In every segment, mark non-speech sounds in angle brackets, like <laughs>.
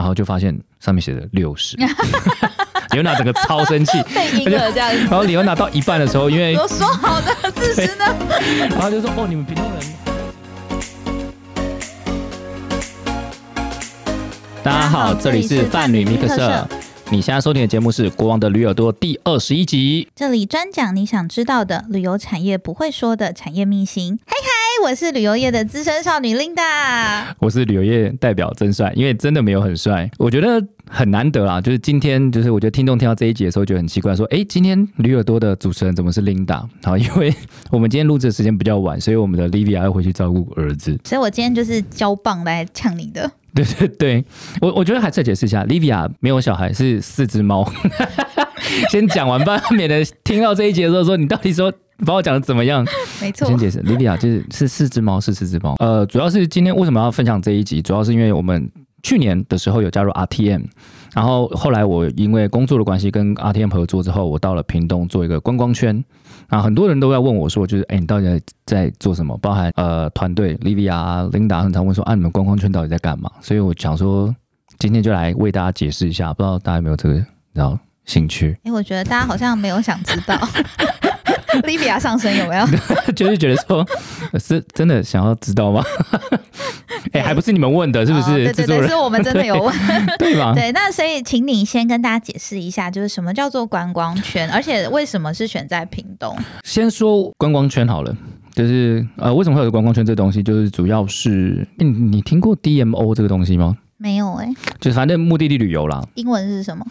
然后就发现上面写着六十，李文娜整个超生气，被赢了这样子。然后李文娜到一半的时候，因为我说好的四十呢？<laughs> 然后就说哦，你们屏东人。大家好，这里是泛旅密克社。你现在收听的节目是《国王的驴耳朵》第二十一集。这里专讲你想知道的旅游产业不会说的产业秘辛。嘿嗨，我是旅游业的资深少女 Linda。我是旅游业代表真帅，因为真的没有很帅，我觉得很难得啦。就是今天，就是我觉得听众听到这一集的时候，觉得很奇怪，说，哎，今天驴耳朵的主持人怎么是 Linda？好，因为我们今天录制的时间比较晚，所以我们的 Livia 要回去照顾儿子。<laughs> 所以我今天就是交棒来呛你的。对对对，我我觉得还是要解释一下，Livia 没有小孩，是四只猫。先讲完吧，免得听到这一节的时候说你到底说把我讲的怎么样？<laughs> 没错先，解释，Livia 就是是四只猫，是四只猫。呃，主要是今天为什么要分享这一集，主要是因为我们去年的时候有加入 RTM，然后后来我因为工作的关系跟 RTM 合作之后，我到了屏东做一个观光圈。啊，很多人都在问我说，就是哎，你到底在在做什么？包含呃团队 Livia 啊、Linda 很常问说，啊，你们观光圈到底在干嘛？所以我想说，今天就来为大家解释一下，不知道大家有没有这个然后兴趣？哎、我觉得大家好像没有想知道 <laughs> <laughs> Livia 上身有没有？<laughs> 就是觉得说，是真的想要知道吗？<laughs> 哎、还不是你们问的，是不哦是？对对对，是我们真的有问。对吗？对，那所以请你先跟大家解释一下，就是什么叫做观光圈，而且为什么是选在屏东？先说观光圈好了，就是呃，为什么会有观光圈这东西？就是主要是，你你听过 DMO 这个东西吗？没有哎、就是反正目的地旅游啦英文是什么？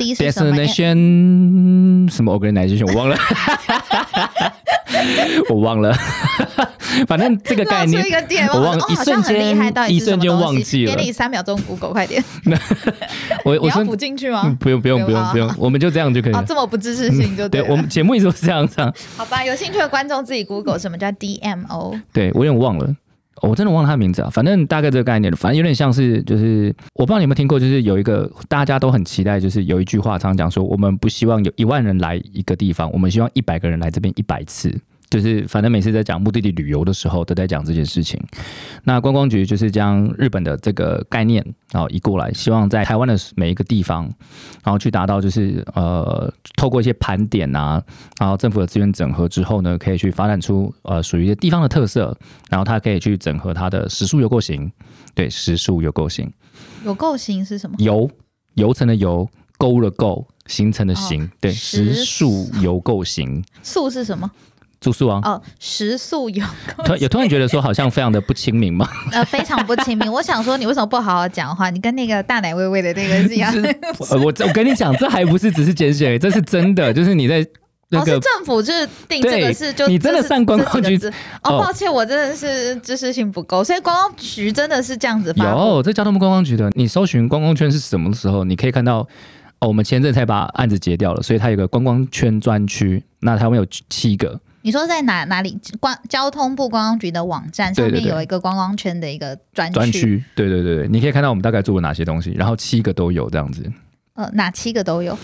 第一是什么？，destination 什么 organization 我忘了，<laughs> 我忘了，反正这个概念我忘哦一瞬间一瞬间忘记了给你三秒钟，Google 快点，<laughs> 我我要补进去嗯吗？不用不用不用不用，我们就这样就可以啊，了。这么不知识性就对我们节目一直都是这样这样，好吧，有兴趣的观众自己 Google 什么叫 DMO。对我有点忘了。我真的忘了他名字啊，反正大概这个概念，反正有点像是，就是我不知道你有没有听过，就是有一个大家都很期待，就是有一句话常讲说，我们不希望有一万人来一个地方，我们希望一百个人来这边一百次。就是反正每次在讲目的地旅游的时候，都在讲这件事情。那观光局就是将日本的这个概念然后移过来，希望在台湾的每一个地方，然后去达到就是呃，透过一些盘点啊，然后政府的资源整合之后呢，可以去发展出呃属于地方的特色，然后它可以去整合它的时速游构型，对，时速游构型，有构型是什么？游游层的游，勾的勾，形成的形，对，时时速游构型，速是什么？住宿啊。哦，食宿有突有突然觉得说好像非常的不亲民嘛，<laughs> 呃非常不亲民。我想说，你为什么不好好讲话？你跟那个大奶微微的那个是一样。<laughs> 呃我我跟你讲，这还不是只是简写，这是真的，就是你在那哦，是个政府就是定这个对是就你真的上观光局这几个字哦，哦抱歉，我真的是知识性不够，所以观光局真的是这样子发布。有这交通部观光局的，你搜寻观光圈是什么时候，你可以看到哦，我们前阵才把案子结掉了，所以它有个观光圈专区，那台湾有七个，你说在哪哪里？观交通部观光局的网站上面有一个观光圈的一个专专区，对对对对，你可以看到我们大概做了哪些东西，然后七个都有这样子。呃，哪七个都有。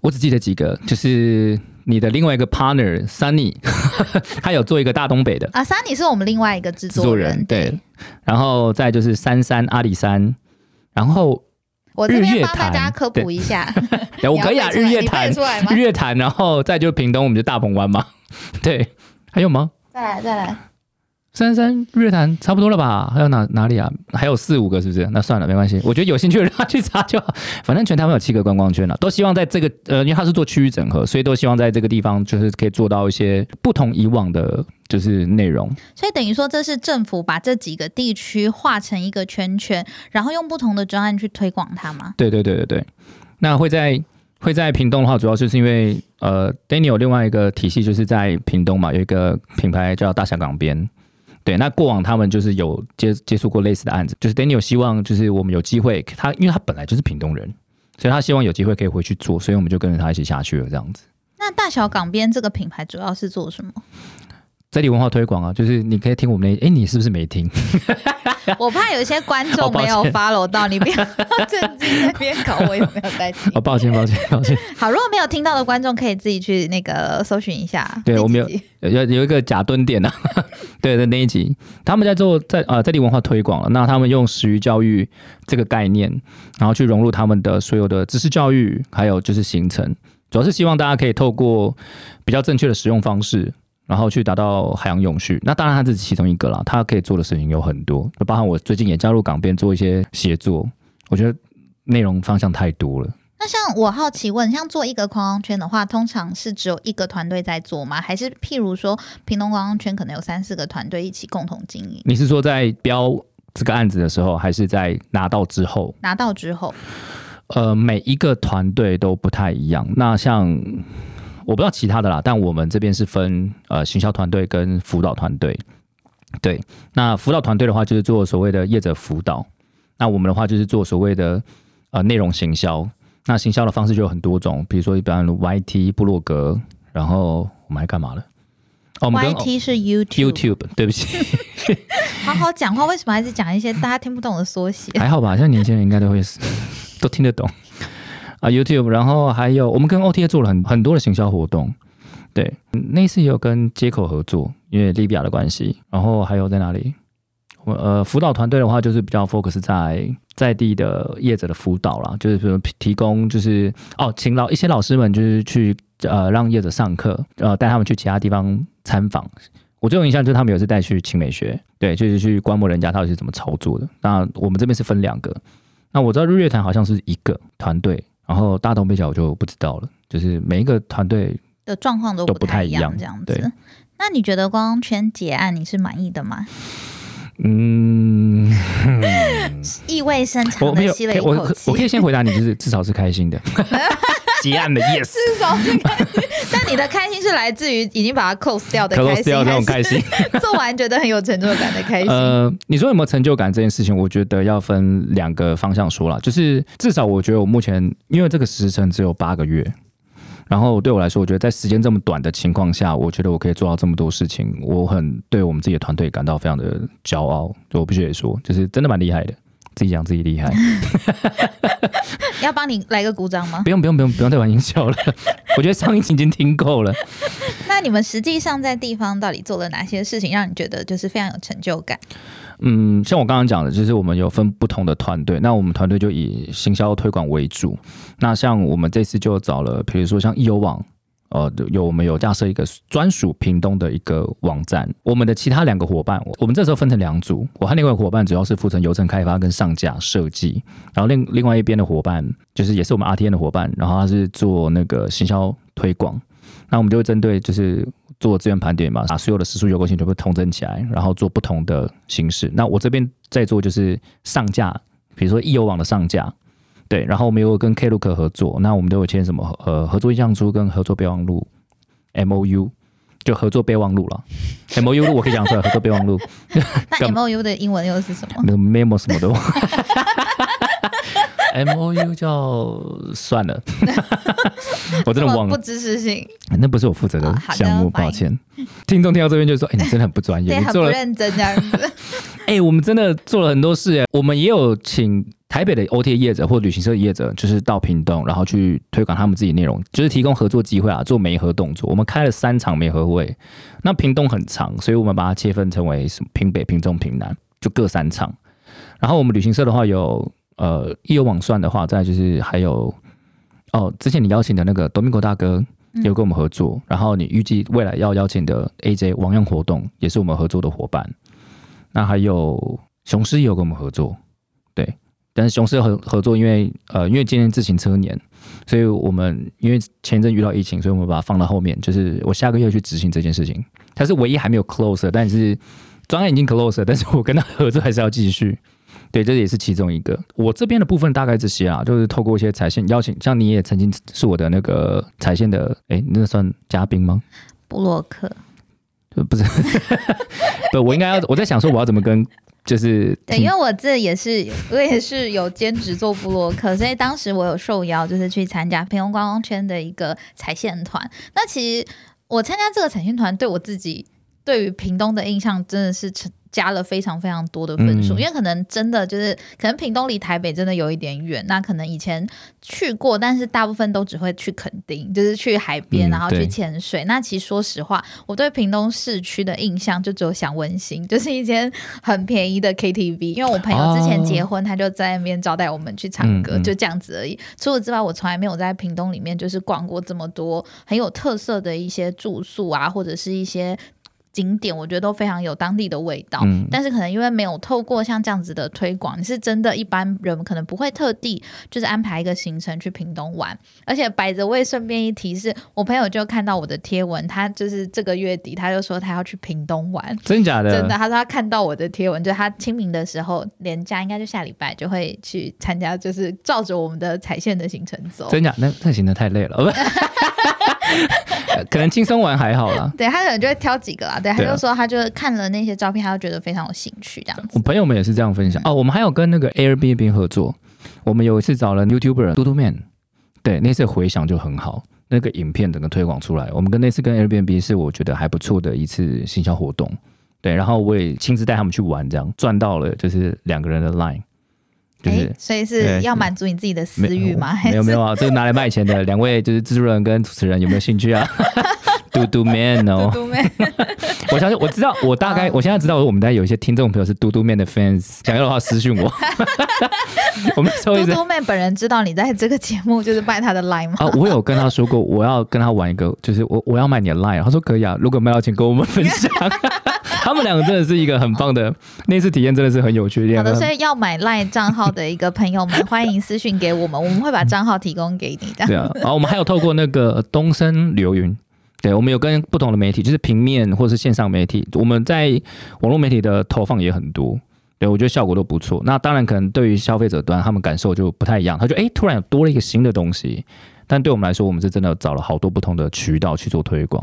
我只记得几个，就是你的另外一个 partner Sunny，<laughs> 他有做一个大东北的啊，Sunny 是我们另外一个制制作作人，对，然后再就是三山阿里山，然后我这日月边帮大家科普一下，哎 <laughs> 我可以啊，日月潭日？月潭，然后再就屏东，我们就大鹏湾嘛，<laughs> 对，还有吗？再来再来，三三日月潭差不多了吧？还有哪哪里啊？还有四五个是不是？那算了，没关系。我觉得有兴趣的人他去查就好。反正全台湾有七个观光圈了，都希望在这个呃，因为它是做区域整合，所以都希望在这个地方就是可以做到一些不同以往的，就是内容。所以等于说这是政府把这几个地区划成一个圈圈，然后用不同的专案去推广它吗？对对对对对。那会在会在屏东的话，主要就是因为呃，Daniel 另外一个体系，就是在屏东嘛，有一个品牌叫大峡港边。对，那过往他们就是有接接触过类似的案子，就是 Danny 有希望就是我们有机会，他因为他本来就是屏东人，所以他希望有机会可以回去做，所以我们就跟着他一起下去了，这样子。那大小港边这个品牌主要是做什么？在地文化推广啊，就是你可以听我们的，哎，你是不是没听？<laughs> <laughs> 我怕有一些观众没有 follow 到，你不要趁机那边搞我有没有在听。哦，抱歉，抱歉，抱歉。好，如果没有听到的观众，可以自己去那个搜寻一下。对我们有有有一个假蹲点啊，<laughs> 对的那一集，他们在做在呃在地文化推广了。那他们用食鱼教育这个概念，然后去融入他们的所有的知识教育，还有就是行程，主要是希望大家可以透过比较正确的使用方式，然后去达到海洋永续。那当然，它这是其中一个啦，它可以做的事情有很多，就包含我最近也加入港边做一些协作，我觉得内容方向太多了。那像我好奇问，像做一个观光圈的话，通常是只有一个团队在做吗？还是譬如说，平东观光圈可能有三四个团队一起共同经营？你是说在标这个案子的时候，还是在拿到之后？拿到之后，呃，每一个团队都不太一样。那像我不知道其他的啦，但我们这边是分呃行销团队跟辅导团队。对，那辅导团队的话就是做所谓的业者辅导，那我们的话就是做所谓的呃内容行销。那行销的方式就有很多种，比如说一般 YT、部落格，然后我们还干嘛了？哦，我们 YT 是 YouTube，, YouTube，对不起，<laughs> 好好讲话，为什么还是讲一些大家听不懂的缩写？还好吧？现在年轻人应该都会都听得懂啊，YouTube，然后还有我们跟 OTA 做了很很多的行销活动，对，那次也有跟接口合作，因为利比亚的关系，然后还有在哪里？我呃辅导团队的话，就是比较 focus 在在地的业者的辅导啦，就是比如提供就是哦，请老一些老师们就是去呃让业者上课，呃带他们去其他地方参访。我最有印象就是他们有一次带去青美学，对，就是去观摩人家到底是怎么操作的。那我们这边是分两个，那我知道日月潭好像是一个团队，然后大东北角我就不知道了，就是每一个团队的状况都都不太一样，这样子。那你觉得观光圈结案你是满意的吗？嗯，<laughs> 意味深长的吸了一我口气。我可以先回答你，就是至少是开心的，<laughs> 结案的 <laughs> yes。是开心，但你的开心是来自于已经把它 close 掉的开 close 心，掉这种开心。<laughs> 做完觉得很有成就感的开心。呃，你说有没有成就感这件事情，我觉得要分两个方向说啦。就是至少我觉得我目前因为这个时程只有八个月，然后对我来说，我觉得在时间这么短的情况下，我觉得我可以做到这么多事情，我很对我们自己的团队感到非常的骄傲。就我必须得说，就是真的蛮厉害的。自己讲自己厉害，<laughs> 要帮你来个鼓掌吗？不用不用不用不用再玩音效了。<laughs> 我觉得上一集已经听够了。那你们实际上在地方到底做了哪些事情，让你觉得就是非常有成就感？嗯，像我刚刚讲的，就是我们有分不同的团队，那我们团队就以行销推广为主。那像我们这次就找了，比如说像易游网，呃，有我们有架设一个专属屏东的一个网站。我们的其他两个伙伴，我们这时候分成两组，我和另外一个伙伴主要是负责流程开发跟上架设计，然后另另外一边的伙伴就是也是我们 RTN 的伙伴，然后他是做那个行销推广。那我们就会针对就是做资源盘点嘛，把所有的时数有构性全部统整起来，然后做不同的形式。那我这边在做就是上架，比如说易游网的上架，对，然后我们有跟 Klook 合作，那我们都有签什么呃合作意向书跟合作备忘录 M O U，就合作备忘录了。M O U 我可以讲出来，合作备忘录 <laughs> 那 M O U 的英文又是什么？没有 memo 什么的。<laughs> M O U <laughs> 叫算了，<laughs> 我真的忘了不，知识性，那不是我负责的项目，抱歉。听众听到这边就说：“哎、你真的很不专业，你做了认真这样子。<laughs> 哎、我们真的做了很多事哎，我们也有请台北的 OTA 业者或旅行社业者，就是到屏东，然后去推广他们自己内容，就是提供合作机会啊，做媒合动作。我们开了三场媒合会，那屏东很长，所以我们把它切分成为什么屏北、屏中、屏南，就各三场。然后我们旅行社的话有呃，一有网算的话，再就是还有哦，之前你邀请的那个 Domingo 大哥。有跟我们合作，然后你预计未来要邀请的 AJ 王样活动也是我们合作的伙伴。那还有雄狮也有跟我们合作，对，但是雄狮合合作，因为呃，因为今年自行车年，所以我们因为前一阵遇到疫情，所以我们把它放到后面，就是我下个月去执行这件事情。它是唯一还没有 close，的但是专案已经 close，了但是我跟他合作还是要继续。对，这也是其中一个。我这边的部分大概这些啊，就是透过一些彩线邀请，像你也曾经是我的那个彩线的，哎，那算嘉宾吗？布洛克，呃不是，<laughs> 不，我应该要我在想说我要怎么跟就是对，因为我这也是我也是有兼职做布洛克，所以当时我有受邀，就是去参加平庸观光圈的一个彩线团。那其实我参加这个彩线团，对我自己对于屏东的印象真的是成加了非常非常多的分数，嗯因为可能真的就是可能屏东离台北真的有一点远，那可能以前去过，但是大部分都只会去垦丁，就是去海边，嗯然后去潜水。那其实说实话，我对屏东市区的印象就只有想温馨，就是一间很便宜的 KTV，因为我朋友之前结婚，他就在那边招待我们去唱歌，就这样子而已。除此之外，我从来没有在屏东里面就是逛过这么多很有特色的一些住宿啊，或者是一些。景点我觉得都非常有当地的味道，嗯但是可能因为没有透过像这样子的推广，你是真的一般人可能不会特地就是安排一个行程去屏东玩。而且摆着位顺便一提是，我朋友就看到我的贴文，他就是这个月底他就说他要去屏东玩，<laughs> 真假的？真的，他说他看到我的贴文，就是他清明的时候，连假应该就下礼拜就会去参加，就是照着我们的彩线的行程走。真假？那那行的太累了，<laughs> <laughs> 可能轻松玩还好啦。对他可能就会挑几个啦，对，他就说他就看了那些照片，他就觉得非常有兴趣这样子。我朋友们也是这样分享哦。我们还有跟那个 Airbnb 合作，我们有一次找了 YouTuber 嘟嘟 Man，对，那次回响就很好，那个影片整个推广出来，我们跟那次跟 Airbnb 是我觉得还不错的一次行销活动。对，然后我也亲自带他们去玩，这样赚到了就是两个人的 Line，就是诶所以是要满足你自己的私欲吗？没有没有啊，这是拿来卖钱的 <laughs> 两位就是制作人跟主持人有没有兴趣啊？<laughs> 嘟嘟 man 哦，嘟嘟妹，<laughs> 我相信我知道，我大概嗯我现在知道我们大概有一些听众朋友是嘟嘟 man 的 fans，想要的话私讯我。我们嘟嘟妹本人知道你在这个节目就是卖他的 line 吗？啊，我有跟他说过，我要跟他玩一个，就是我我要卖你的 line，他说可以啊，如果卖到钱跟我们分享。他们两个真的是一个很棒的那次体验，真的是很有趣。好的，所以要买 line 账号的一个朋友们，欢迎私讯给我们，我们会把账号提供给你的。对啊，然后我们还有透过那个东森流云，对我们有跟不同的媒体，就是平面或是线上媒体，我们在网络媒体的投放也很多。对，我觉得效果都不错。那当然，可能对于消费者端，他们感受就不太一样。他就哎，诶突然有多了一个新的东西，但对我们来说，我们是真的找了好多不同的渠道去做推广，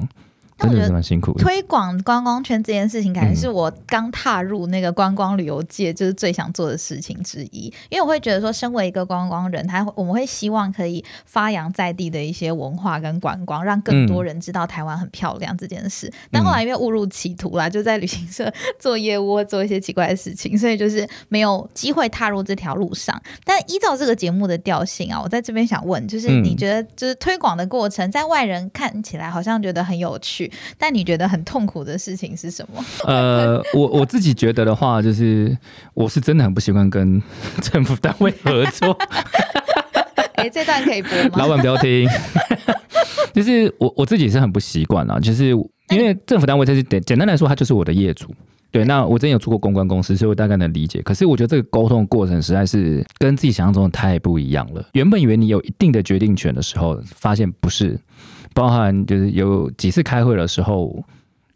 但我觉得是蛮辛苦的。推广观光圈这件事情，感觉嗯是我刚踏入那个观光旅游界，就是最想做的事情之一。因为我会觉得说，身为一个观光人，他我们会希望可以发扬在地的一些文化跟观光，让更多人知道台湾很漂亮这件事。但后来因为误入歧途啦，就在旅行社做业务，做一些奇怪的事情，所以就是没有机会踏入这条路上。但依照这个节目的调性啊，我在这边想问，就是嗯你觉得就是推广的过程，在外人看起来好像觉得很有趣，但你觉得很痛苦的事情是什么？<laughs> 呃，我我自己觉得的话，就是我是真的很不习惯跟 <laughs> 政府单位合作。<laughs> 哎、这段可以播吗老？板不要听，就是我我自己是很不习惯啊，就是因为政府单位，这是简简单来说，他就是我的业主。对，那我之前有做过公关公司，所以我大概能理解。可是我觉得这个沟通的过程实在是跟自己想象中的太不一样了。原本以为你有一定的决定权的时候，发现不是，包含就是有几次开会的时候，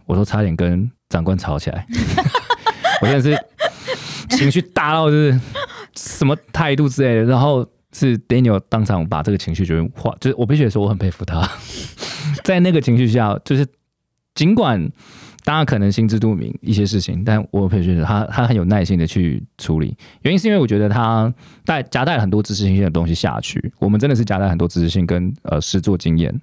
我都差点跟长官吵起来。<laughs> 我真的是情绪大到就是什么态度之类的，然后是 Daniel 当场把这个情绪就化，就是我必须得说我很佩服他，<laughs> 在那个情绪下，就是尽管大家可能心知肚明一些事情，但我必须觉得他他很有耐心的去处理，原因是因为我觉得他带夹带了很多知识性的东西下去，我们真的是夹带很多知识性跟呃实作经验，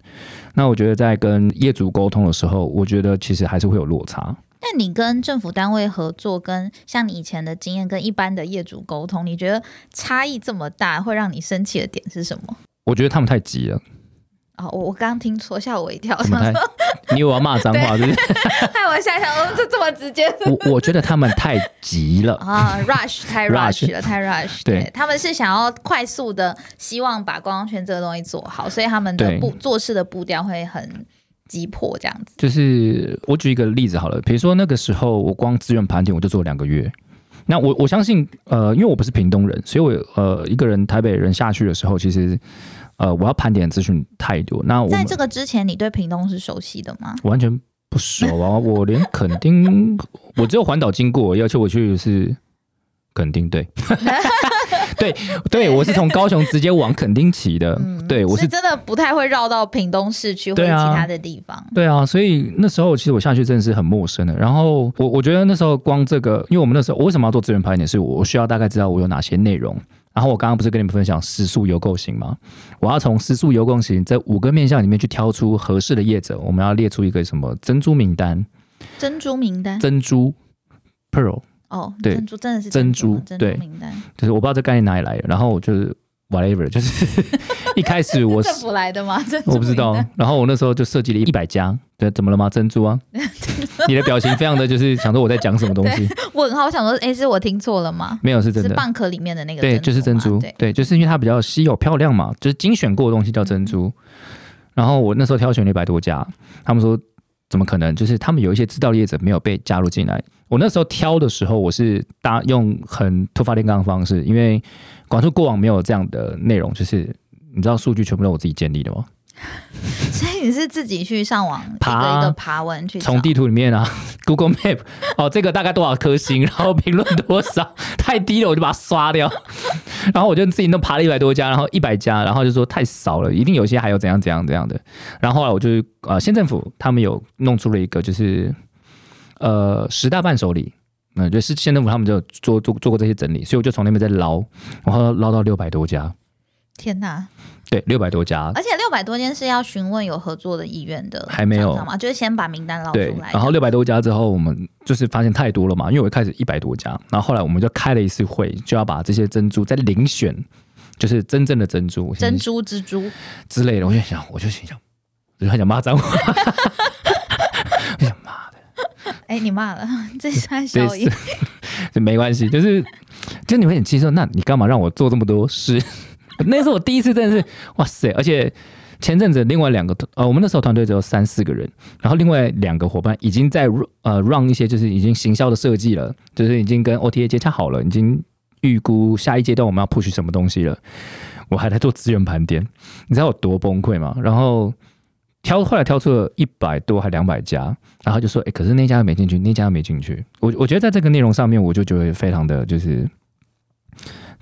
那我觉得在跟业主沟通的时候，我觉得其实还是会有落差。那你跟政府单位合作，跟像你以前的经验跟一般的业主沟通，你觉得差异这么大，会让你生气的点是什么？我觉得他们太急了，哦，我我刚刚听错，吓我一跳？你以为我要骂脏话，是不是？<laughs> 害我吓一跳，哦，这这么直接我我觉得他们太急了。<laughs> 啊！rush 太 Rush 了，太 rush 对他们是想要快速的，希望把观光圈这个东西做好，所以他们的步做事的步调会很急迫，这样子。就是我举一个例子好了，比如说那个时候我光资源盘点我就做两个月。那我我相信，呃，因为我不是屏东人，所以我呃一个人台北人下去的时候，其实呃我要盘点资讯太多。那我在这个之前，你对屏东是熟悉的吗？完全不熟啊，<laughs> 我连垦丁我只有环岛经过，要求我去是垦丁，对，<laughs> 对对，我是从高雄直接往垦丁骑的，对我是真的不太会绕到屏东市区或者其他的地方。对啊，所以那时候其实我下去真的是很陌生的。然后我我觉得那时候光这个，因为我们那时候我为什么要做资源盘点，是我需要大概知道我有哪些内容。然后我刚刚不是跟你们分享时速游购型吗？我要从时速游购型这五个面向里面去挑出合适的业者，我们要列出一个什么珍珠名单，珍珠名单，珍珠 pearl，哦，对珍珠真的是珍珠珍珠对。名单，就是我不知道这概念哪里来的，然后我就是 whatever，就是一开始我 <laughs> 政府来的吗？我不知道，然后我那时候就设计了一百家，对，怎么了吗？珍珠啊，<laughs> <laughs> 你的表情非常的就是想说我在讲什么东西，问号，<laughs> 我想说，哎，是我听错了吗？没有是真的，是蚌壳里面的那个对，就是珍珠吗对，，就是因为它比较稀有漂亮嘛，就是精选过的东西叫珍珠。然后我那时候挑选了一百多家，他们说怎么可能？就是他们有一些知道的业者没有被加入进来。我那时候挑的时候，我是搭用很突发炼钢的方式，因为广州过往没有这样的内容，就是你知道数据全部都我自己建立的吗？<laughs> 所以你是自己去上网一爬个一个爬文去找从地图里面啊，<laughs> Google Map，哦，这个大概多少颗星，然后评论多少，<laughs> 太低了我就把它刷掉。然后我就自己弄爬了一百多家，然后一百家，然后就说太少了，一定有些还有怎样怎样怎样的。然后后来我就呃，县政府他们有弄出了一个就是呃十大伴手礼。嗯，就是县政府他们就做做做过这些整理，所以我就从那边再捞，然后捞到六百多家，天哪！对，六百多家，而且六百多间是要询问有合作的意愿的，还没有？就是先把名单捞出来，，然后六百多家之后，我们就是发现太多了嘛，因为我一开始一百多家，然后后来我们就开了一次会，就要把这些珍珠再遴选，就是真正的珍珠珍珠蜘蛛，之类的。我就想，我就心想，我就很想骂脏话，<laughs> 我想妈的，<laughs> 哎，你骂了，这算对效应。这没关系，就是就你会很气说，那你干嘛让我做这么多事？<laughs> 那是我第一次，真的是哇塞！而且前阵子另外两个呃，我们那时候团队只有三四个人，然后另外两个伙伴已经在呃 run 一些就是已经行销的设计了，就是已经跟 OTA 接洽好了，已经预估下一阶段我们要 push 什么东西了。我还在做资源盘点，你知道我多崩溃吗？然后挑后来挑出了一百多还两百家，然后就说，哎、可是那家没进去，那家没进去。我我觉得在这个内容上面，我就觉得非常的就是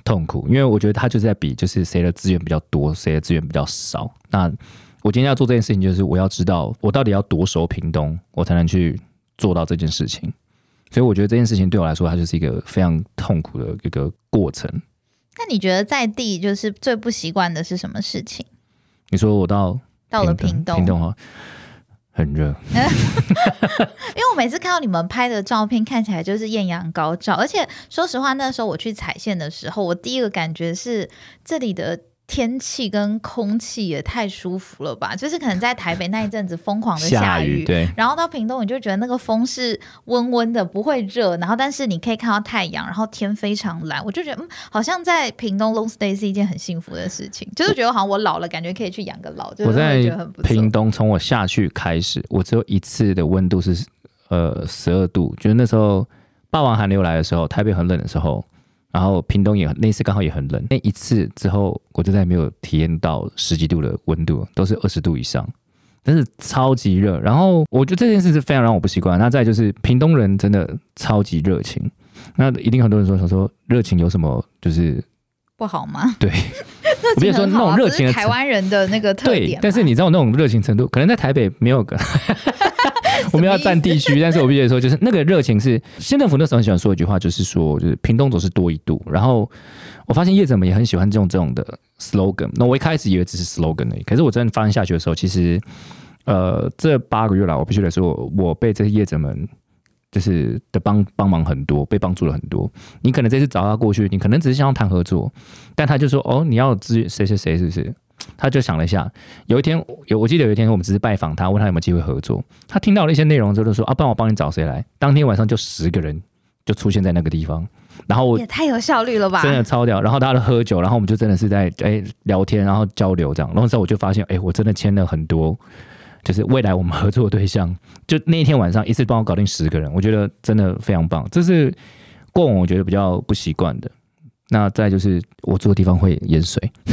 痛苦，因为我觉得他就是在比，就是谁的资源比较多，谁的资源比较少。那我今天要做这件事情，就是我要知道我到底要多熟屏东，我才能去做到这件事情。所以我觉得这件事情对我来说，它就是一个非常痛苦的一个过程。那你觉得在地就是最不习惯的是什么事情？你说我到到了屏东，屏东哈，很热，<laughs> 因为我每次看到你们拍的照片，看起来就是艳阳高照，而且说实话，那时候我去踩线的时候，我第一个感觉是这里的。天气跟空气也太舒服了吧！就是可能在台北那一阵子疯狂的下雨，对，然后到屏东你就觉得那个风是温温的，不会热，然后但是你可以看到太阳，然后天非常蓝，我就觉得嗯，好像在屏东 long stay 是一件很幸福的事情，就是觉得好像我老了，感觉可以去养个老，就是我在会觉得很不错。屏东，从我下去开始，我只有一次的温度是呃十二度，就是那时候霸王寒流来的时候，台北很冷的时候，然后屏东也那一次刚好也很冷。那一次之后，我就再也没有体验到十几度的温度，都是二十度以上，但是超级热。然后我觉得这件事是非常让我不习惯。那再就是屏东人真的超级热情，那一定很多人说想说热情有什么就是不好吗？<laughs> 对，我比如说那种热情的台湾人的那个特对点，但是你知道那种热情程度，可能在台北没有个。我们要占地区，但 <laughs> 是我必须说，就是那个热情是县政府那时候很喜欢说一句话，就是说，就是屏东总是多一度。然后我发现业者们也很喜欢这种这种的 slogan。那我一开始以为只是 slogan 而已，可是我真的发现下去的时候，其实呃这八个月来，我必须得说，我被这些业者们就是的帮帮忙很多，被帮助了很多。你可能这次找他过去，你可能只是想要谈合作，但他就说哦，你要资谁谁谁是不是？他就想了一下，有一天有我记得有一天我们只是拜访他，问他有没有机会合作。他听到了一些内容之后就说啊，不然我帮你找谁来。当天晚上就十个人就出现在那个地方，然后我也太有效率了吧！真的超屌。然后大家都喝酒，然后我们就真的是在哎、聊天，然后交流这样。然后之后我就发现，哎、我真的签了很多，就是未来我们合作的对象。就那一天晚上一次帮我搞定十个人，我觉得真的非常棒。这是过往我觉得比较不习惯的。那再就是我住的地方会淹水，<laughs>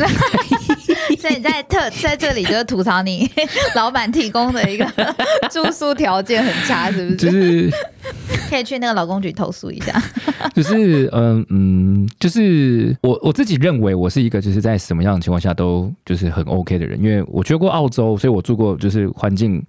所以你在特 <laughs> 在这里就是吐槽你 <laughs> 老板提供的一个 <laughs> 住宿条件很差，是不是？就是是可以去那个劳工局投诉一下。就是嗯嗯，就是我我自己认为我是一个就是在什么样的情况下都就是很 OK 的人，因为我去过澳洲，所以我住过就是环境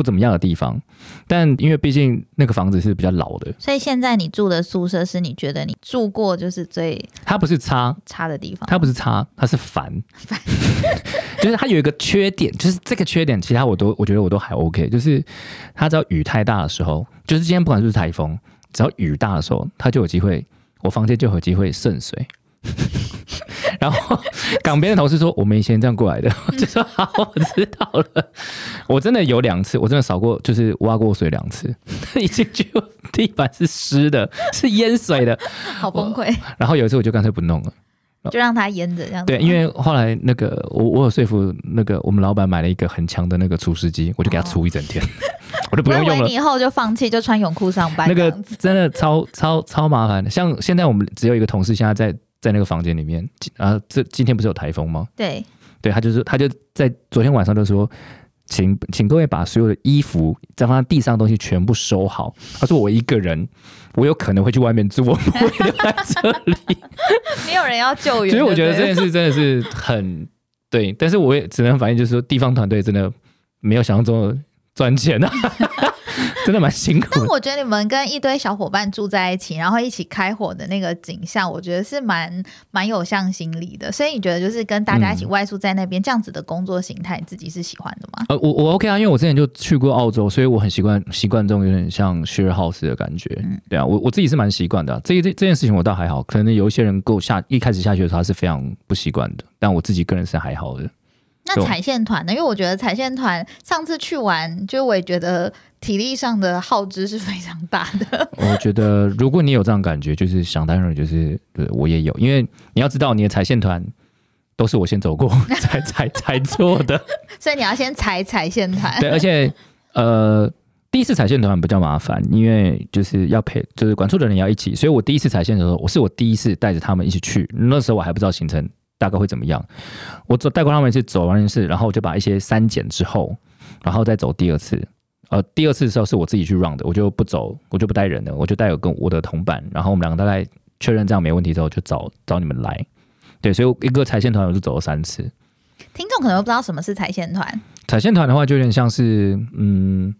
不怎么样的地方，但因为毕竟那个房子是比较老的，所以现在你住的宿舍是你觉得你住过就是最它不是差，差的地方？它不是差，它是烦，<laughs> 就是它有一个缺点，就是这个缺点，其他我都我觉得我都还 OK，就是它只要雨太大的时候，就是今天不管是不是台风，只要雨大的时候，它就有机会，我房间就有机会渗水。<laughs> 然后港边的同事说：“我们以前这样过来的。<laughs> ”我就说：“好，我知道了。”我真的有两次，我真的扫过，就是挖过水两次，一进去地板是湿的，是淹水的，<laughs> 好崩溃。然后有一次我就干脆不弄了。就让它淹着这样。对，因为后来那个我我有说服那个我们老板买了一个很强的那个除湿机，我就给他除一整天，我就不用用了。以后就放弃，就穿泳裤上班。那个真的超超超麻烦的。像现在我们只有一个同事，现在在在那个房间里面啊，这今天不是有台风吗？对，对他就是他就在昨天晚上就说。请请各位把所有的衣服再放在地上的东西全部收好。他说我一个人，我有可能会去外面住，我不会留在这里。<laughs> 没有人要救援。所以我觉得这件事真的是很对，但是我也只能反映，就是说地方团队真的没有想象中的赚钱啊。<laughs> 真的蛮辛苦。但我觉得你们跟一堆小伙伴住在一起，然后一起开火的那个景象，我觉得是蛮蛮有向心力的。所以你觉得就是跟大家一起外宿在那边这样子的工作形态，你自己是喜欢的吗？呃，我我 OK 啊，因为我之前就去过澳洲，所以我很习惯习惯这种有点像 share house 的感觉。嗯，对啊，我我自己是蛮习惯的。这这这件事情我倒还好，可能有一些人够下一开始下去的时候他是非常不习惯的，但我自己个人是还好的。那踩线团呢？因为我觉得踩线团上次去玩，就我也觉得体力上的耗资是非常大的。<laughs> 我觉得如果你有这样感觉，就是想当然就是对我也有，因为你要知道你的踩线团都是我先走过才才才做的，<laughs> 所以你要先踩踩线团。对，而且呃，第一次踩线团比较麻烦，因为就是要陪，就是管处的人要一起，所以我第一次踩线的时候，我是我第一次带着他们一起去，那时候我还不知道行程。大概会怎么样？我走带过他们一次走完一次，然后我就把一些删减之后，然后再走第二次。呃，第二次的时候是我自己去 run 的，我就不走，我就不带人了，我就带有跟我的同伴，然后我们两个大概确认这样没问题之后，就找找你们来。对，所以一个踩线团我就走了三次。听众可能不知道什么是踩线团。踩线团的话，就有点像是嗯，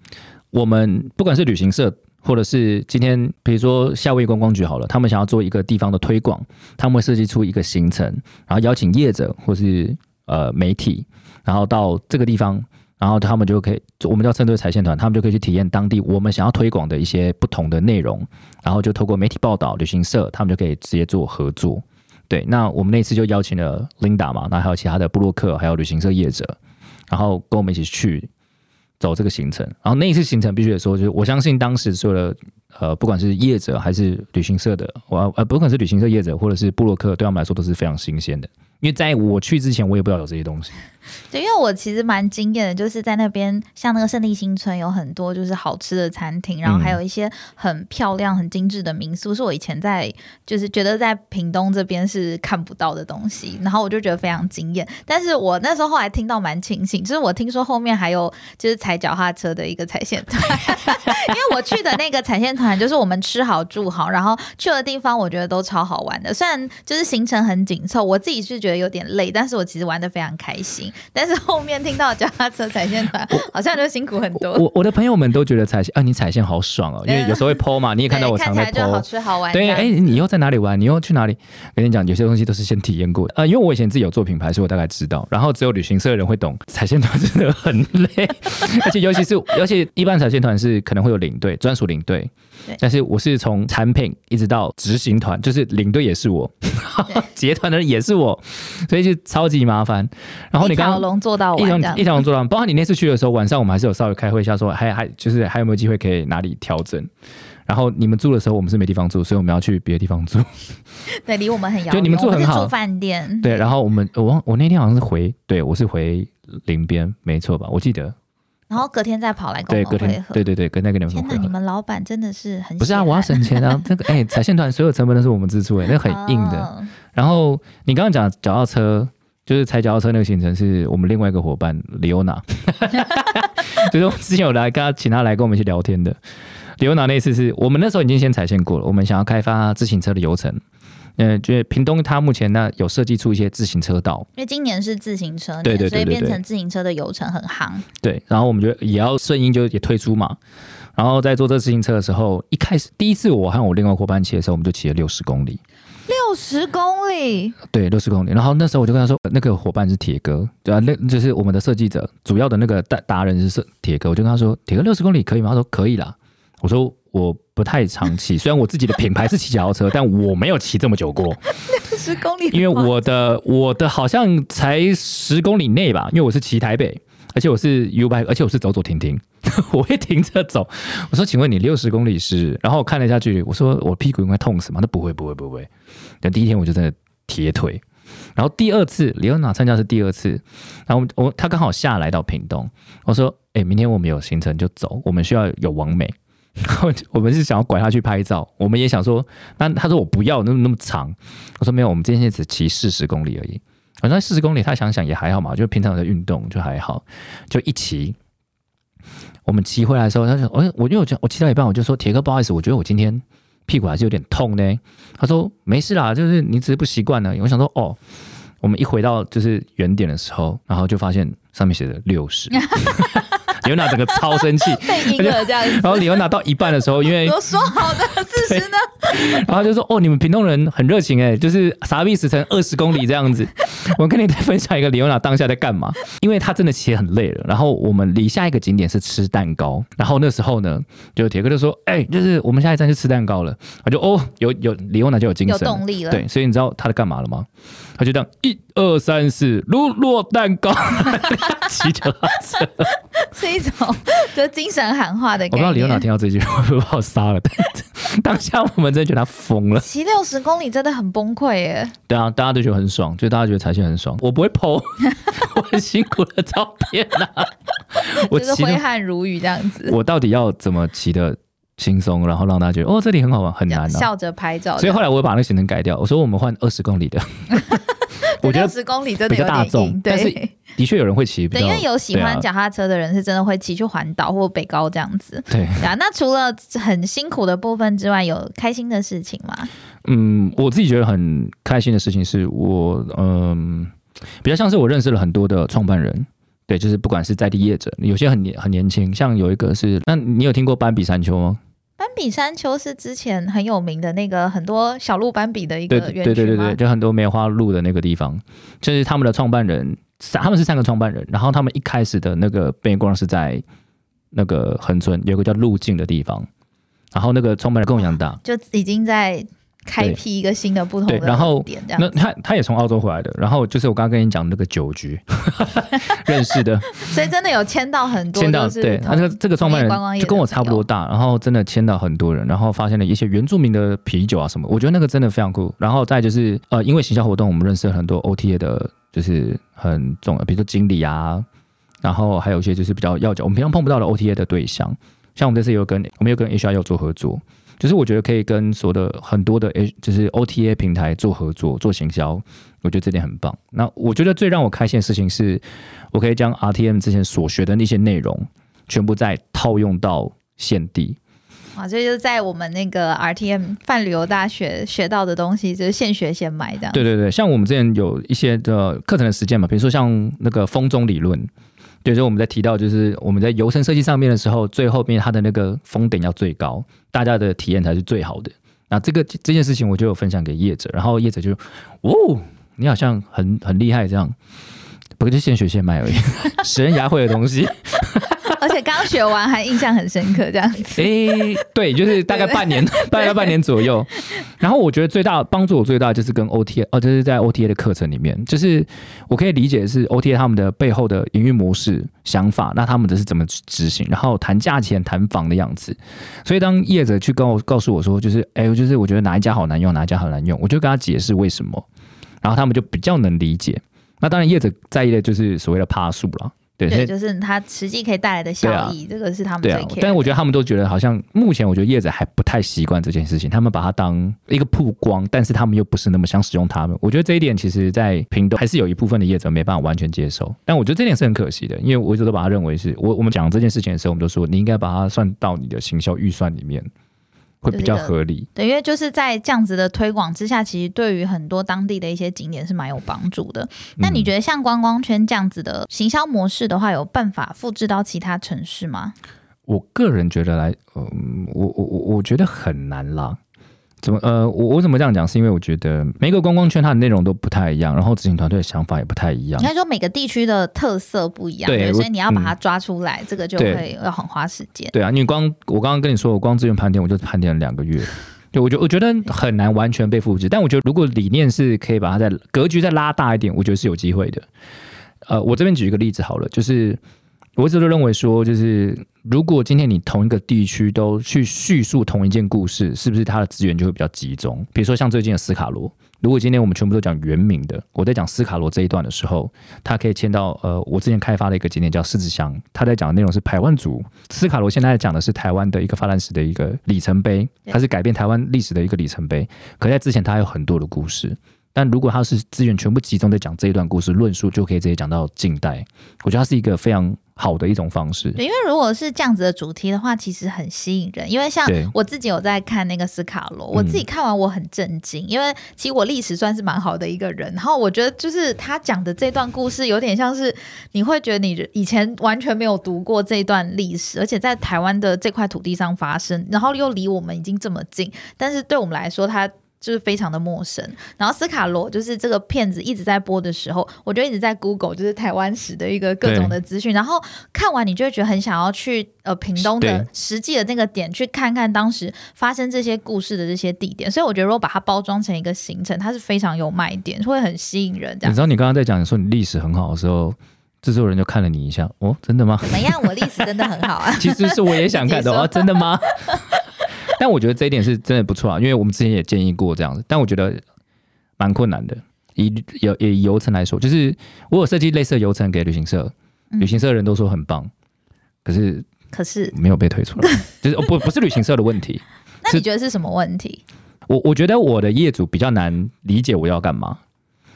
我们不管是旅行社。或者是今天，比如说夏威夷观光局好了，他们想要做一个地方的推广，他们会设计出一个行程，然后邀请业者或是呃媒体，然后到这个地方，然后他们就可以，我们叫称作踩线团，他们就可以去体验当地我们想要推广的一些不同的内容，然后就透过媒体报道、旅行社，他们就可以直接做合作。对，那我们那次就邀请了 Linda 嘛，那还有其他的布洛克，还有旅行社业者，然后跟我们一起去。走这个行程，然后那一次行程必须得说，就是我相信当时所有的呃，不管是业者还是旅行社的，我呃，不管是旅行社业者或者是布洛克，对他们来说都是非常新鲜的。因为在我去之前，我也不知道有这些东西。对，因为我其实蛮惊艳的，就是在那边，像那个胜利新村有很多就是好吃的餐厅，然后还有一些很漂亮、很精致的民宿，是我以前在就是觉得在屏东这边是看不到的东西，然后我就觉得非常惊艳。但是我那时候后来听到蛮庆幸，就是我听说后面还有就是踩脚踏车的一个踩线团，<laughs> 因为我去的那个踩线团就是我们吃好住好，然后去的地方我觉得都超好玩的，虽然就是行程很紧凑，我自己是觉得有点累，但是我其实玩的非常开心。但是后面听到脚踏车踩线团，好像就辛苦很多。我我的朋友们都觉得踩线啊，你踩线好爽哦，因为有时候会剖嘛，你也看到我常在剖。好吃好玩。对，哎，你以后在哪里玩？你又去哪里？跟你讲，有些东西都是先体验过的。呃，因为我以前自己有做品牌，所以我大概知道。然后只有旅行社的人会懂，踩线团真的很累，<laughs> 而且尤其是，尤其一般踩线团是可能会有领队，专属领队。但是我是从产品一直到执行团，就是领队也是我，<laughs> 结团的人也是我，所以就超级麻烦。然后你刚一条龙做到一条一条龙做到，包括你那次去的时候，晚上我们还是有稍微开会一下，说还还就是还有没有机会可以哪里调整。然后你们住的时候，我们是没地方住，所以我们要去别的地方住。对，离我们很遥远。就你们住很好，住饭店。对，然后我们我我那天好像是回，对我是回林边，没错吧？我记得。然后隔天再跑来跟我们会合，对对对，跟那个你们。天哪，你们老板真的是很不是啊！我要省钱啊！那个哎，彩线团所有成本都是我们支出哎，那很 <laughs> 硬的。然后你刚刚讲脚踏车，就是踩脚踏车那个行程是我们另外一个伙伴李欧娜，<laughs> 就是我之前有来跟他请他来跟我们一起聊天的。李欧娜那次是我们那时候已经先踩线过了，我们想要开发自行车的流程。嗯，觉得屏东它目前呢有设计出一些自行车道，因为今年是自行车年，所以变成自行车的游程很夯。对，然后我们就也要顺应，就也推出嘛。然后在做这自行车的时候，一开始第一次我和我另外伙伴骑的时候，我们就骑了六十公里。六十公里？对，六十公里。然后那时候我就跟他说，那个伙伴是铁哥，对啊，那就是我们的设计者，主要的那个达达人是铁哥。我就跟他说，铁哥六十公里可以吗？他说可以啦。我说我不太常骑，<laughs> 虽然我自己的品牌是骑脚踏车，但我没有骑这么久过，<laughs> 十公里，因为我的我的好像才十公里内吧，因为我是骑台北，而且我是 U bike，而且我是走走停停，<laughs> 我会停着走。我说，请问你六十公里是？然后我看了一下距离，我说我屁股应该痛死吗？那不会不会不会。但第一天我就真的铁腿，然后第二次李欧娜参加是第二次，然后我他刚好下来到屏东，我说，哎，明天我们有行程就走，我们需要有完美。然 <laughs> 后我们是想要拐他去拍照，我们也想说，那他说我不要那么那么长，我说没有，我们今天只骑四十公里而已。反正四十公里，他想想也还好嘛，就平常的运动就还好，就一骑。我们骑回来的时候，他说：“我我因为我我骑到一半，我就说铁哥不好意思，我觉得我今天屁股还是有点痛呢。”他说：“没事啦，就是你只是不习惯了。”我想说：“哦。”我们一回到就是原点的时候，然后就发现上面写着六十。<laughs> 李欧娜整个超生气，<laughs> 被阴了这样子。然后李欧娜到一半的时候，因为我说好的四十呢，然后就说：“哦，你们屏东人很热情哎，就是傻逼死成二十公里这样子。<laughs> ”我跟你再分享一个李欧娜当下在干嘛？因为她真的骑很累了。然后我们离下一个景点是吃蛋糕。然后那时候呢，就铁哥就说：“哎，就是我们下一站就吃蛋糕了。”我就哦，有有李欧娜就有精神、有动力了。对，所以你知道他在干嘛了吗？他就这样一二三四，如落蛋糕，骑脚踏车，<laughs> 是一种就精神喊话的。我不知道李欧娜听到这句会不会把我杀了。当下我们真的觉得他疯了，骑六十公里真的很崩溃耶。对啊，大家都觉得很爽，就大家觉得彩线很爽。我不会剖 <laughs> 我很辛苦的照片啊，<laughs> 我是挥汗如雨这样子。我到底要怎么骑的？轻松，然后让大家觉得哦，这里很好玩，很难啊。笑着拍照，所以后来我把那个行程改掉，我说我们换二十公里的。<laughs> 我觉得十公里真的有点重，但是的确有人会骑。对，因为有喜欢脚踏车的人是真的会骑去环岛或北高这样子。对啊，那除了很辛苦的部分之外，有开心的事情吗？嗯，我自己觉得很开心的事情是我嗯，比较像是我认识了很多的创办人。对，就是不管是在地业者，有些很年很年轻，像有一个是，那你有听过斑比山丘吗？斑比山丘是之前很有名的那个很多小鹿斑比的一个园对对对对，就很多梅花鹿的那个地方，就是他们的创办人三，他们是三个创办人，然后他们一开始的那个背光是在那个横村有个叫路径的地方，然后那个创办人跟我一样大，就已经在。开辟一个新的不同的点，这样。那他他也从澳洲回来的，然后就是我刚刚跟你讲那个酒局 <laughs> 认识的，<laughs> 所以真的有签到很多，签到对，他这个这个创办人就跟我差不多大，然后真的签到很多人，然后发现了一些原住民的啤酒啊什么，我觉得那个真的非常酷。然后再就是呃，因为行销活动，我们认识了很多 OTA 的，就是很重要，比如说经理啊，然后还有一些就是比较要角，我们平常碰不到的 OTA 的对象，像我们这次有跟我们有跟 HR 有做合作。就是我觉得可以跟所有的很多的 H，就是 OTA 平台做合作做行销，我觉得这点很棒。那我觉得最让我开心的事情是，我可以将 RTM 之前所学的那些内容，全部再套用到现地。啊，这就是在我们那个 RTM 泛旅游大学学到的东西，就是现学现卖的。对对对，像我们之前有一些的课程的实践嘛，比如说像那个风中理论。对，所以我们在提到，就是我们在游程设计上面的时候，最后面它的那个封顶要最高，大家的体验才是最好的。那这个这件事情，我就有分享给业者，然后业者就，哦，你好像很很厉害这样，不过就现学现卖而已，<laughs> 食人牙慧的东西。<laughs> 而且刚学完还印象很深刻，这样子。哎，对，就是大概半年，<laughs> 大概半年左右。然后我觉得最大帮助我最大就是跟 OTA，哦，就是在 OTA 的课程里面，就是我可以理解是 OTA 他们的背后的营运模式、想法，那他们的是怎么执行，然后谈价钱、谈房的样子。所以当业者去跟我告诉我说，就是哎，就是我觉得哪一家好难用，哪一家好难用，我就跟他解释为什么，然后他们就比较能理解。那当然业者在意的就是所谓的趴数了。对，就是它实际可以带来的效益，这个是他们最 care。但是我觉得他们都觉得好像目前我觉得业者还不太习惯这件事情，他们把它当一个曝光，但是他们又不是那么想使用它们。我觉得这一点其实，在平东还是有一部分的业者没办法完全接受。但我觉得这点是很可惜的，因为我一直都把它认为是我我们讲这件事情的时候，我们都说你应该把它算到你的行销预算里面。会比较合理，对，因为就是在这样子的推广之下，其实对于很多当地的一些景点是蛮有帮助的。那你觉得像观光圈这样子的行销模式的话，有办法复制到其他城市吗？我个人觉得来，嗯，我我我我觉得很难啦。怎么呃，我我怎么这样讲？是因为我觉得每个观光圈它的内容都不太一样，然后执行团队的想法也不太一样应。该说每个地区的特色不一样，对所以你要把嗯它抓出来，这个就会要很花时间。对啊，你光我刚刚跟你说，我光资源盘点我就盘点了两个月。对，我觉我觉得很难完全被复制，但我觉得如果理念是可以把它在格局再拉大一点，我觉得是有机会的。呃，我这边举一个例子好了，就是我一直都认为说，就是如果今天你同一个地区都去叙述同一件故事，是不是它的资源就会比较集中？比如说像最近的斯卡罗，如果今天我们全部都讲原名的，我在讲斯卡罗这一段的时候，它可以牵到呃，我之前开发的一个景点叫狮子乡，它在讲的内容是台湾族。斯卡罗现在讲的是台湾的一个发展史的一个里程碑，它是改变台湾历史的一个里程碑。可在之前它还有很多的故事，但如果它是资源全部集中在讲这一段故事，论述就可以直接讲到近代。我觉得它是一个非常好的一种方式。对，因为如果是这样子的主题的话，其实很吸引人。因为像我自己有在看那个斯卡罗，我自己看完我很震惊，因为其实我历史算是蛮好的一个人，然后我觉得就是他讲的这段故事有点像是你会觉得你以前完全没有读过这段历史，而且在台湾的这块土地上发生，然后又离我们已经这么近，但是对我们来说，它就是非常的陌生。然后斯卡罗就是这个片子一直在播的时候，我就一直在 Google 就是台湾史的一个各种的资讯，然后看完你就会觉得很想要去呃屏东的实际的那个点去看看当时发生这些故事的这些地点。所以我觉得如果把它包装成一个行程，它是非常有卖点，会很吸引人。这样你知道你刚刚在讲说你历史很好的时候，制作人就看了你一下，哦，真的吗？怎么样？我历史真的很好啊。<laughs> 其实是我也想看的 <laughs> 哦，真的吗？但我觉得这一点是真的不错啊，因为我们之前也建议过这样子，但我觉得蛮困难的。以有以游程来说，就是我有设计类似的游程给旅行社，嗯旅行社的人都说很棒，可是可是，没有被推出来，<laughs> 就是哦不不是旅行社的问题。<laughs> 那你觉得是什么问题？我我觉得我的业主比较难理解我要干嘛。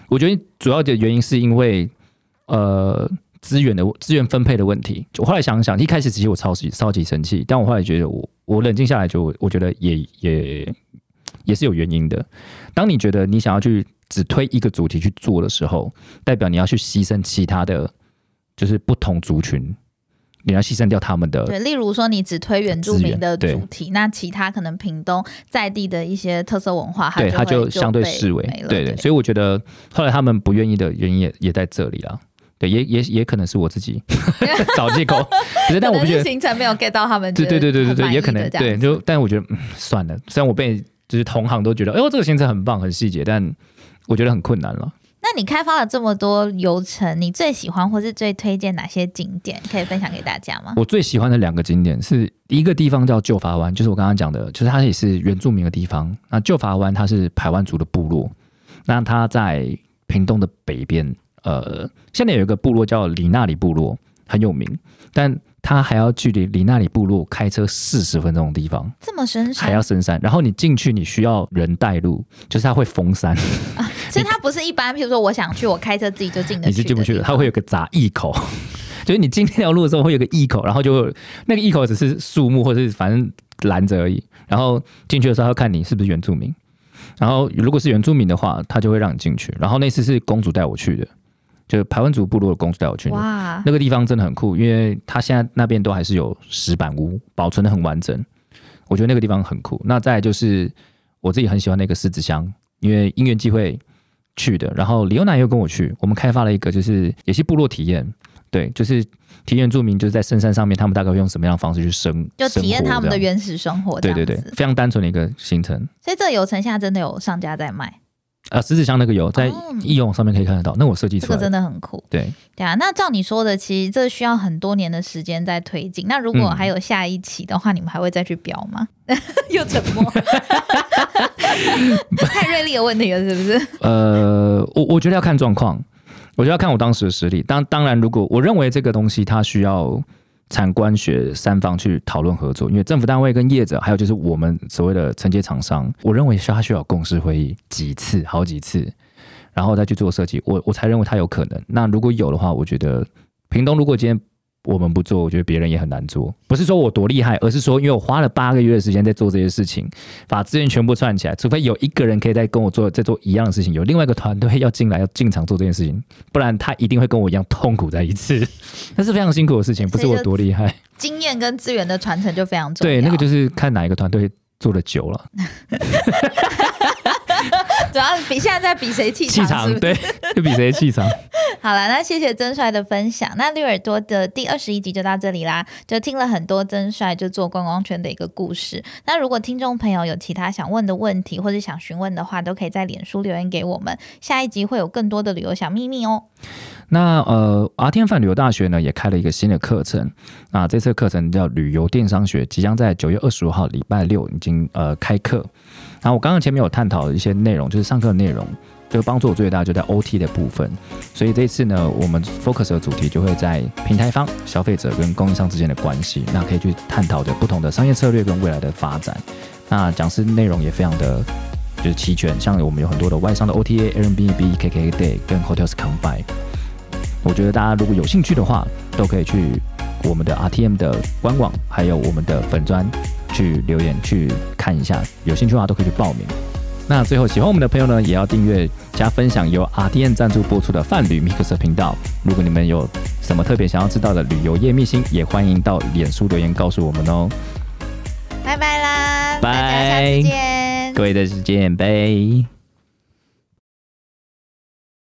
我觉得主要的原因是因为呃资源的资源分配的问题。我后来想想，一开始其实我超级超级生气，但我后来觉得我我冷静下来就我觉得也也也是有原因的。当你觉得你想要去只推一个主题去做的时候，代表你要去牺牲其他的，就是不同族群，你要牺牲掉他们的对，例如说你只推原住民的主题，那其他可能屏东在地的一些特色文化，对，它他就相对被视为没了对对，所以我觉得后来他们不愿意的原因也也在这里啦。对，也也也可能是我自己 <laughs> 找借口，可是但我不觉得，行程没有 get 到他们对对对对对对，也可能对，就但我觉得、嗯、算了，虽然我被就是同行都觉得，哎呦这个行程很棒很细节，但我觉得很困难了。那你开发了这么多游程，你最喜欢或是最推荐哪些景点？可以分享给大家吗？我最喜欢的两个景点是一个地方叫旧法湾，就是我刚刚讲的，就是它也是原住民的地方。那旧法湾它是排湾族的部落，那它在屏东的北边，呃，现在有一个部落叫里纳里部落，很有名，但它还要距离里纳里部落开车四十分钟的地方，这么深还要，深山。然后你进去，你需要人带路，就是它会封山，<laughs> 所以它不是一般，譬如说我想去，我开车自己就进得去你去，是进不去的，它会有个闸驿口。<laughs> 就是你进那条路的时候会有个驿口，然后就会那个驿口只是树木或者是反正拦着而已。然后进去的时候，要看你是不是原住民。然后如果是原住民的话，他就会让你进去。然后那次是公主带我去的，就是排湾族部落的公主带我去。哇，那个地方真的很酷，因为它现在那边都还是有石板屋，保存的很完整。我觉得那个地方很酷。那再就是我自己很喜欢那个狮子乡，因为因缘际会去的。然后李欧娜又跟我去，我们开发了一个就是也是部落体验，对，就是体验住民就是在深山上面，他们大概会用什么样的方式去生，就体验他们的原始生活，对对对，非常单纯的一个行程。所以这个游程现在真的有上家在卖，啊，狮子乡那个有在哦易用上面可以看得到，那我设计这个真出来的。的很酷。对，对啊，那照你说的，其实这需要很多年的时间在推进。那如果嗯还有下一期的话，你们还会再去标吗？<laughs> 又沉默，<laughs> 太锐利的问题了，是不是？<laughs> 呃，我我觉得要看状况，我觉得要看我当时的实力。当当然，如果我认为这个东西它需要产官学三方去讨论合作，因为政府单位跟业者，还有就是我们所谓的承接厂商，我认为需要需要有共识会议几次，好几次，然后再去做设计，我我才认为他有可能。那如果有的话，我觉得平东如果今天我们不做，我觉得别人也很难做。不是说我多厉害，而是说因为我花了八个月的时间在做这些事情，把资源全部串起来，除非有一个人可以在跟我做在做一样的事情，有另外一个团队要进来要进场做这件事情，不然他一定会跟我一样痛苦在一次。<laughs> 那是非常辛苦的事情，不是我多厉害。经验跟资源的传承就非常重要。对，那个就是看哪一个团队做的久了，<laughs> 主要比现在在比谁气？场对，<laughs> 就比谁气场。好了，那谢谢曾帅的分享。那绿耳朵的第二十一集就到这里啦，就听了很多曾帅就做观光圈的一个故事。那如果听众朋友有其他想问的问题或者想询问的话，都可以在脸书留言给我们。下一集会有更多的旅游小秘密哦。那呃，R T M 范旅游大学呢也开了一个新的课程，那这次课程叫旅游电商学，即将在九月二十五号礼拜六已经呃开课。然后我刚刚前面有探讨一些内容，就是上课的内容，这个帮助我最大就在 O T 的部分。所以这次呢，我们 focus 的主题就会在平台方、消费者跟供应商之间的关系，那可以去探讨着不同的商业策略跟未来的发展。那讲师内容也非常的就是齐全，像我们有很多的外商的 OTA、Airbnb、KK Day 跟 Hotels Combine。我觉得大家如果有兴趣的话，都可以去我们的 RTM 的官网，还有我们的粉专去留言去看一下。有兴趣的话，都可以去报名。那最后喜欢我们的朋友呢，也要订阅加分享由 RTM 赞助播出的泛旅 Mix 频道。如果你们有什么特别想要知道的旅游业秘辛，也欢迎到脸书留言告诉我们哦。拜拜啦，拜下次见。各位再见，拜。